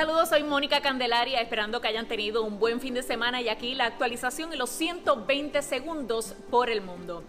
Saludos, soy Mónica Candelaria, esperando que hayan tenido un buen fin de semana y aquí la actualización en los 120 segundos por el mundo.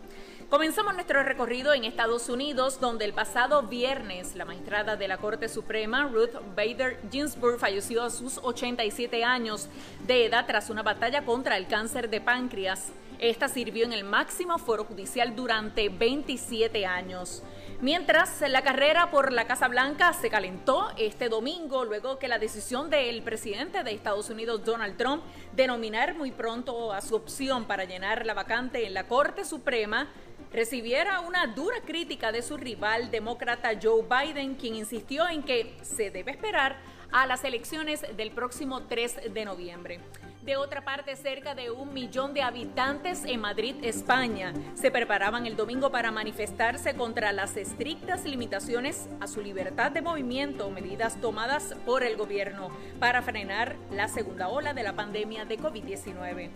Comenzamos nuestro recorrido en Estados Unidos, donde el pasado viernes la magistrada de la Corte Suprema, Ruth Bader Ginsburg, falleció a sus 87 años de edad tras una batalla contra el cáncer de páncreas. Esta sirvió en el máximo foro judicial durante 27 años. Mientras la carrera por la Casa Blanca se calentó este domingo luego que la decisión del presidente de Estados Unidos, Donald Trump, de nominar muy pronto a su opción para llenar la vacante en la Corte Suprema recibiera una dura crítica de su rival demócrata Joe Biden, quien insistió en que se debe esperar a las elecciones del próximo 3 de noviembre. De otra parte, cerca de un millón de habitantes en Madrid, España, se preparaban el domingo para manifestarse contra las estrictas limitaciones a su libertad de movimiento, medidas tomadas por el gobierno para frenar la segunda ola de la pandemia de COVID-19.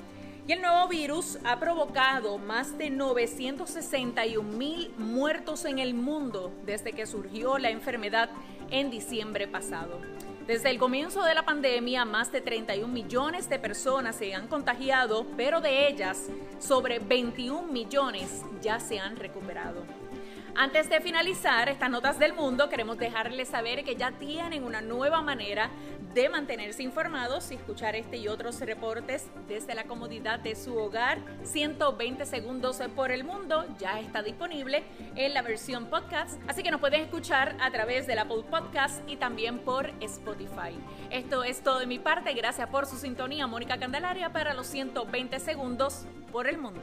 Y el nuevo virus ha provocado más de 961 mil muertos en el mundo desde que surgió la enfermedad en diciembre pasado. Desde el comienzo de la pandemia, más de 31 millones de personas se han contagiado, pero de ellas, sobre 21 millones ya se han recuperado. Antes de finalizar estas notas del mundo, queremos dejarles saber que ya tienen una nueva manera de mantenerse informados y escuchar este y otros reportes desde la comodidad de su hogar. 120 segundos por el mundo ya está disponible en la versión podcast, así que nos pueden escuchar a través del Apple Podcast y también por Spotify. Esto es todo de mi parte, gracias por su sintonía, Mónica Candelaria, para los 120 segundos por el mundo.